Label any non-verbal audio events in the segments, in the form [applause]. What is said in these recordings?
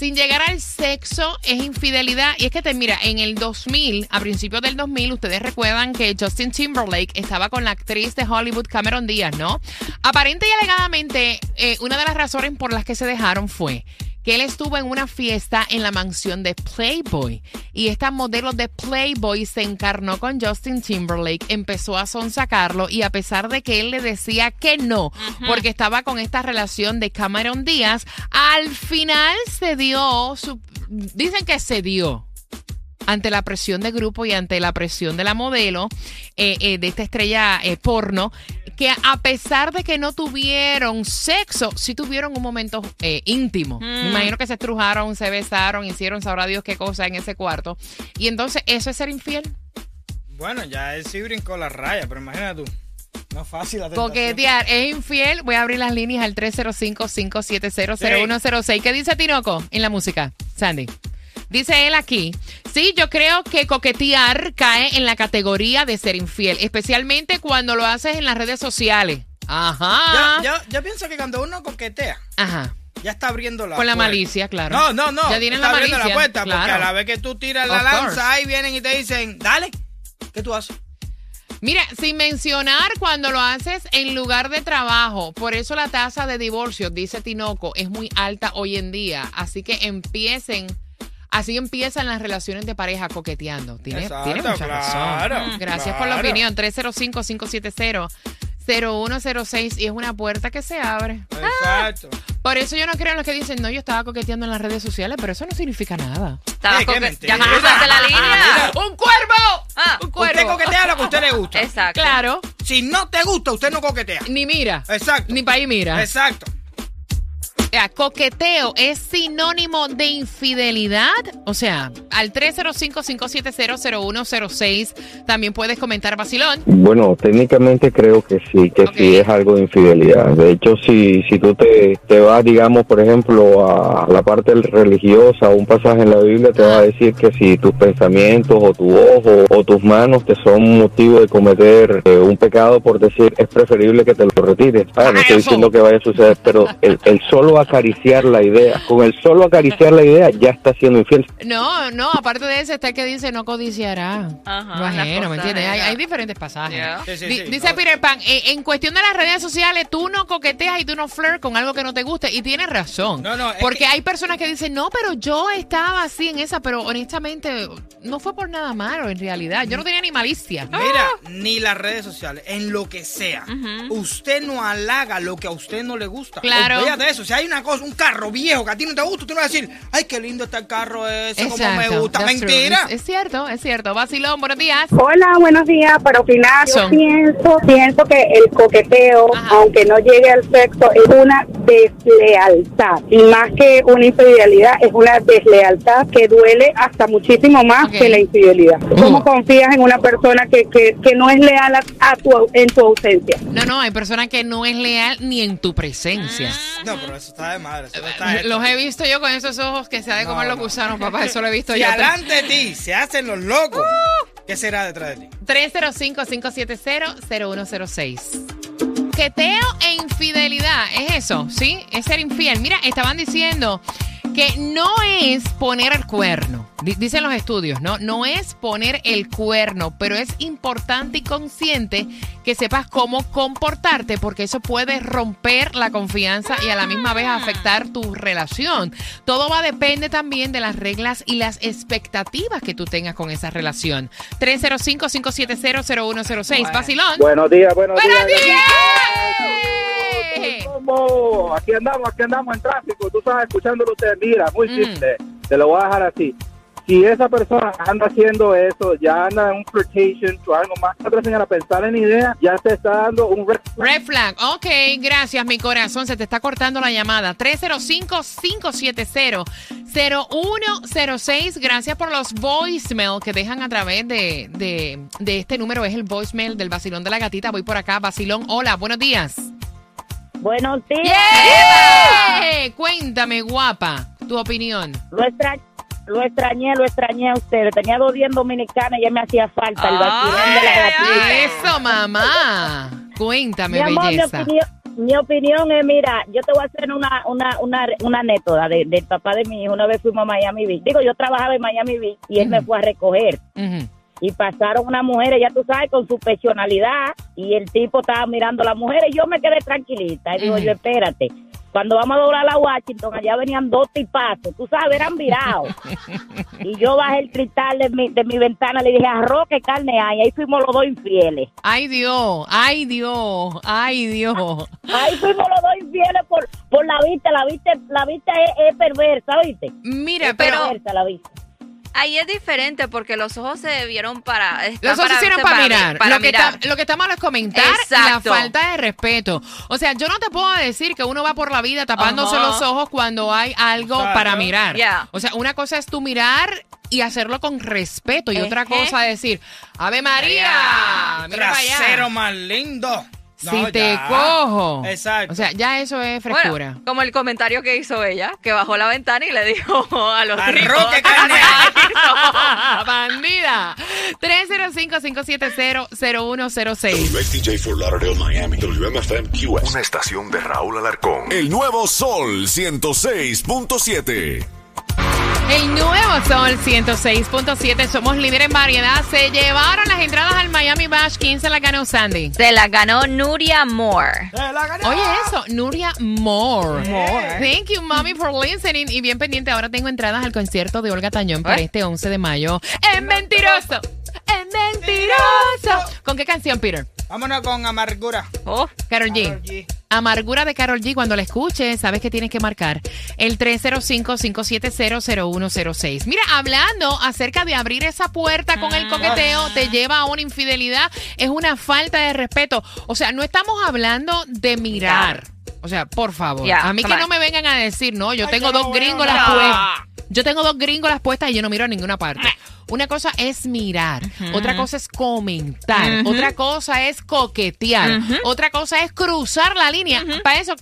sin llegar al sexo es infidelidad? Y es que te mira, en el 2000, a principios del 2000, ustedes recuerdan que Justin Timberlake estaba con la actriz de Hollywood Cameron Díaz, ¿no? Aparente y alegadamente, eh, una de las razones por las que se dejaron fue que él estuvo en una fiesta en la mansión de Playboy. Y esta modelo de Playboy se encarnó con Justin Timberlake, empezó a sonsacarlo y a pesar de que él le decía que no, porque estaba con esta relación de Cameron Díaz, al final se dio, su, dicen que se dio ante la presión de grupo y ante la presión de la modelo, eh, eh, de esta estrella eh, porno, que a pesar de que no tuvieron sexo, sí tuvieron un momento eh, íntimo. Me imagino que se estrujaron, se besaron, hicieron, sabrá Dios qué cosa en ese cuarto. Y entonces, ¿eso es ser infiel? Bueno, ya él sí brincó la raya, pero imagínate tú. No es fácil la. Coquetear es infiel. Voy a abrir las líneas al 305-570-0106. ¿Qué dice Tinoco en la música? Sandy. Dice él aquí, sí, yo creo que coquetear cae en la categoría de ser infiel, especialmente cuando lo haces en las redes sociales. Ajá. Yo, yo- yo pienso que cuando uno coquetea, Ajá. ya está abriendo la Con la puerta. malicia, claro. No, no, no. Ya tienen está la abriendo malicia. la puerta, porque claro. a la vez que tú tiras la Of lanza, course. ahí vienen y te dicen, dale, ¿qué tú haces? Mira, sin mencionar cuando lo haces en lugar de trabajo. Por eso la tasa de divorcio, dice Tinoco, es muy alta hoy en día. Así que empiecen, así empiezan las relaciones de pareja coqueteando. Tiene, Exacto, tiene mucha claro, razón. Gracias por la opinión. 305-570-0106 y es una puerta que se abre. Exacto. Por eso yo no creo en los que dicen, no, yo estaba coqueteando en las redes sociales, pero eso no significa nada. Estaba Eh, qué coque- mentira. ya cruzaste la línea. ¡Un cuervo! Ah, ¡Un Usted cuervo! coquetea lo que a usted le gusta. Exacto. Claro. Si no te gusta, usted no coquetea. Ni mira. Exacto. Ni para ahí mira. Exacto. Coqueteo es sinónimo de infidelidad. O sea, al 305-570-0106 también puedes comentar vacilón. Bueno, técnicamente creo que sí, que Ok. sí es algo de infidelidad. De hecho, si, si tú te, te vas, digamos, por ejemplo, a la parte religiosa, un pasaje en la Biblia te va a decir que si tus pensamientos o tu ojo o tus manos te son motivo de cometer eh, un pecado, por decir, es preferible que te lo retires. Ah, no estoy diciendo que vaya a suceder, pero el, el solo acariciar la idea, con el solo acariciar la idea ya está siendo infiel. No, no, aparte de eso está el que dice no codiciará. Ajá, Bueno, la ¿me entiendes? Hay, diferentes pasajes. Yeah. Sí, sí, Di- sí. dice Peter Pan, eh, en cuestión de las redes sociales, tú no coqueteas y tú no flirt con algo que no te guste. Y tienes razón. No, no, porque que- hay personas que dicen, no, pero yo estaba así en esa, pero honestamente no fue por nada malo en realidad. Yo no tenía ni malicia. Mira, ni las redes sociales, en lo que sea. Usted no halaga lo que a usted no le gusta. Claro. Olvídate de eso. Si hay una cosa, un carro viejo que a ti no te gusta, tú no vas a decir, ay, qué lindo está el carro ese, como me Exacto, gusta. Mentira. Es, es cierto, es cierto. Vacilón, buenos días. Hola, buenos días. Para opinar, yo pienso, pienso que el coqueteo, Ajá. aunque no llegue al sexo, es una deslealtad. Y más que una infidelidad, es una deslealtad que duele hasta muchísimo más que la infidelidad. ¿Cómo confías en una persona que, que, que no es leal a, a tu, en tu ausencia? No, no, hay personas que no es leal ni en tu presencia. No, pero eso está de madre. Eso no está Los he visto yo con esos ojos que se ha de No, comer los no. gusanos, papá. Eso lo he visto Si yo. adelante de ti se hacen los locos, Uh. ¿qué será detrás de ti? 305-570-0106. Queteo e infidelidad, es eso, ¿sí? Es ser infiel. Mira, estaban diciendo que no es poner el cuerno. Di- Dicen los estudios, ¿no? No es poner el cuerno, pero es importante y consciente que sepas cómo comportarte porque eso puede romper la confianza y a la misma vez afectar tu relación. Todo va a depende también de las reglas y las expectativas que tú tengas con esa relación. 305-570-0106. Vacilón. Buenos días, buenos, ¡Buenos días. días! Aquí andamos, aquí andamos en tráfico. Tú estás escuchándolo usted. Mira, muy Mm. simple. Te lo voy a dejar así. si esa persona anda haciendo eso, ya anda en un flirtation o algo más, otra señora pensar en idea, ya se está dando un red flag. Red flag. Ok, gracias, mi corazón. Se te está cortando la llamada. 305-570-0106. Gracias por los voicemail que dejan a través de, de, de este número. Es el voicemail del vacilón de la gatita. Voy por acá. Vacilón, hola, buenos días. Buenos días. ¡Eh! Cuéntame, guapa, tu opinión. Lo, extra- lo extrañé, lo extrañé a ustedes. Tenía dos días en Dominicana y ya me hacía falta el vacilón de la. Eso, mamá. Cuéntame, Mi amor, mi belleza. opinión, mi opinión es, mira, yo te voy a hacer una, una, una, una anécdota de- del papá de mi hijo. Una vez fuimos a Miami Beach. Digo, yo trabajaba en Miami Beach y él me fue a recoger. Ujú. Y pasaron unas mujeres, ya tú sabes, con su personalidad. Y el tipo estaba mirando a las mujeres. Y yo me quedé tranquilita. Y digo, yo, espérate. Cuando vamos a doblar a Washington, allá venían dos tipazos. Tú sabes, eran virados. [laughs] y yo bajé el cristal de mi, de mi ventana. Le dije, arroz, ¿qué carne hay? Ahí fuimos los dos infieles. Ay, Dios, ay, Dios, ay, Dios. Ahí fuimos los dos infieles por, por la vista. La vista, la vista es, es perversa, ¿viste? Mira, Es pero perversa la vista. Ahí es diferente porque los ojos se vieron para. los ojos se hicieron para, mirar. para lo, que mirar. Está, lo que está mal es comentar Exacto. la falta de respeto. O sea, yo no te puedo decir que uno va por la vida tapándose los ojos cuando hay algo para mirar. O sea, una cosa es tú mirar y hacerlo con respeto y otra cosa es decir, Ave María, mira para allá. Trasero más lindo. No, si te ya. cojo. Exacto. O sea, ya eso es frescura. Bueno, como el comentario que hizo ella, que bajó la ventana y le dijo a los Arroz, tipos, ¿qué carne hay? [laughs] Bandida. 305-570-0106. WXTJ for Lauderdale, Miami. WMFM QS. Una estación de Raúl Alarcón. El nuevo Sol 106.7. El nuevo Sol 106.7. Somos líder en variedad. Se llevaron las entradas al Miami Bash. ¿Quién se la ganó, Sandy? Se la ganó Nuria Moore. Se la ganó. Oye, eso, Nuria Moore. Thank you, mommy, for listening. Y bien pendiente, ahora tengo entradas al concierto de Olga Tañón para ¿Eh? este 11 de mayo. ¡Es mentiroso! ¡Es mentiroso! ¿Con qué canción, Peter? Vámonos con amargura. Oh, Carol G. Karol G. Amargura de Carol G. Cuando la escuches, sabes que tienes que marcar el 305-570-0106. Mira, hablando acerca de abrir esa puerta con el coqueteo, te lleva a una infidelidad, es una falta de respeto. O sea, no estamos hablando de mirar. O sea, por favor. A mí que no me vengan a decir, no, yo Ay, tengo dos veo gringolas nada. Yo tengo dos gringolas puestas y yo no miro a ninguna parte. Una cosa es mirar, otra cosa es comentar, otra cosa es coquetear, otra cosa es cruzar la línea. Para eso,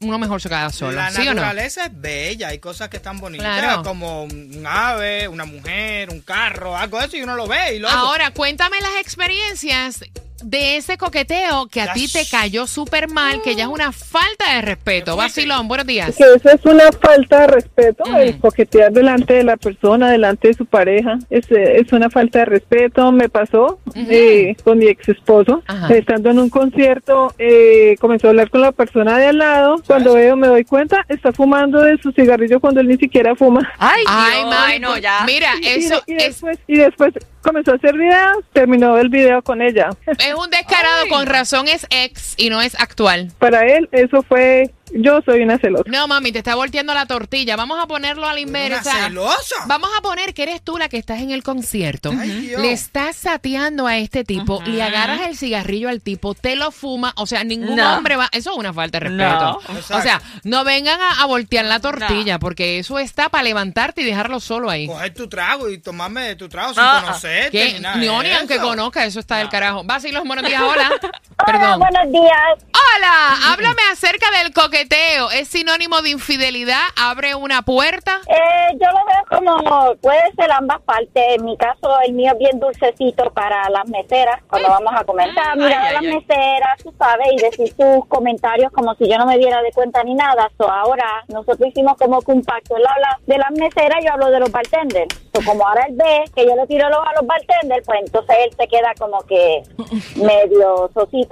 uno mejor se queda solo. La ¿Sí o no? naturaleza es bella, hay cosas que están bonitas, Claro. como un ave, una mujer, un carro, algo de eso y uno lo ve y lo Ahora, cuéntame las experiencias de ese coqueteo que a ti te cayó súper mal, que ya es una falta de respeto. Vacilón, buenos días. Que eso es una falta de respeto, Ujú. el coquetear delante de la persona, delante de su pareja. Es, es una falta de respeto. Me pasó eh, con mi ex esposo. Ajá. Estando en un concierto, eh, comenzó a hablar con la persona de al lado. Cuando veo, me doy cuenta, está fumando de su cigarrillo cuando él ni siquiera fuma. ay, Ay, ay, no, ya. Mira, Y- eso y, es, después, y después comenzó a hacer videos, terminó el video con ella. es un descarado, [laughs] con razón es ex y no es actual. Para él, eso fue, yo soy una celosa. No, mami, te está volteando la tortilla. Vamos a ponerlo a la Una inversa. celosa. Vamos a poner que eres tú la que estás en el concierto. Ay, Dios. Le estás sateando a este tipo, le agarras el cigarrillo al tipo, te lo fuma. O sea, ningún No. hombre va. Eso es una falta de No. respeto. O sea, no vengan a, a voltear la tortilla, porque eso está para levantarte y dejarlo solo ahí. Coger tu trago y tomarme de tu trago sin Ah, conocerte Que ni nada ni, aunque conozca, eso está del carajo. Vacilos, buenos días, hola. [laughs] Hola, Perdón. buenos días. Hola, háblame acerca del coqueteo. ¿Es sinónimo de infidelidad? ¿Abre una puerta? Eh, yo lo veo como puede ser ambas partes. En mi caso, el mío es bien dulcecito para las meseras. Cuando vamos a comentar, mira Ay, a las ay, meseras, tú sabes, y decir sus comentarios como si yo no me diera de cuenta ni nada. So, ahora nosotros hicimos como que un pacto. Él habla de las meseras, yo hablo de los bartenders. So, como ahora él ve que yo le tiro los a los bartenders, pues entonces él se queda como que [laughs] medio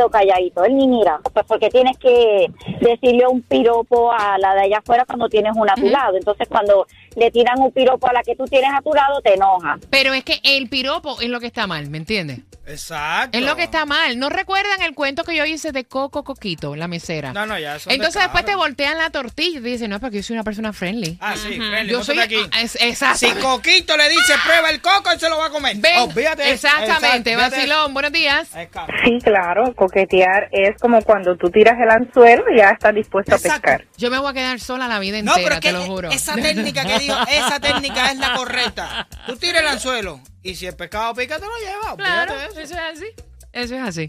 calladito. Él ni mira, pues porque tienes que decirle un piropo a la de allá afuera cuando tienes una a tu lado. Entonces cuando le tiran un piropo a la que tú tienes a tu lado, te enoja. Pero es que el piropo es lo que está mal, ¿me entiendes? Exacto. Es lo que está mal. ¿No recuerdan el cuento que yo hice de Coco Coquito, la mesera? No, no, ya eso Entonces después te voltean la tortilla y te dicen, no, porque yo soy una persona friendly. Ah, sí, friendly. Yo soy aquí. ah, es- exacto. Si Coquito le dice prueba el coco, él se lo va a comer. Ven, eso. exactamente, vacilón, buenos días. Sí, claro, coquetear es como cuando tú tiras el anzuelo y ya estás dispuesto a pescar. Yo me voy a quedar sola la vida No, entera, pero es te que lo juro. esa técnica que dijo, esa técnica es la correcta. Tú tiras el anzuelo y si el pescado pica, te lo llevas. Claro, eso es así. Eso es así.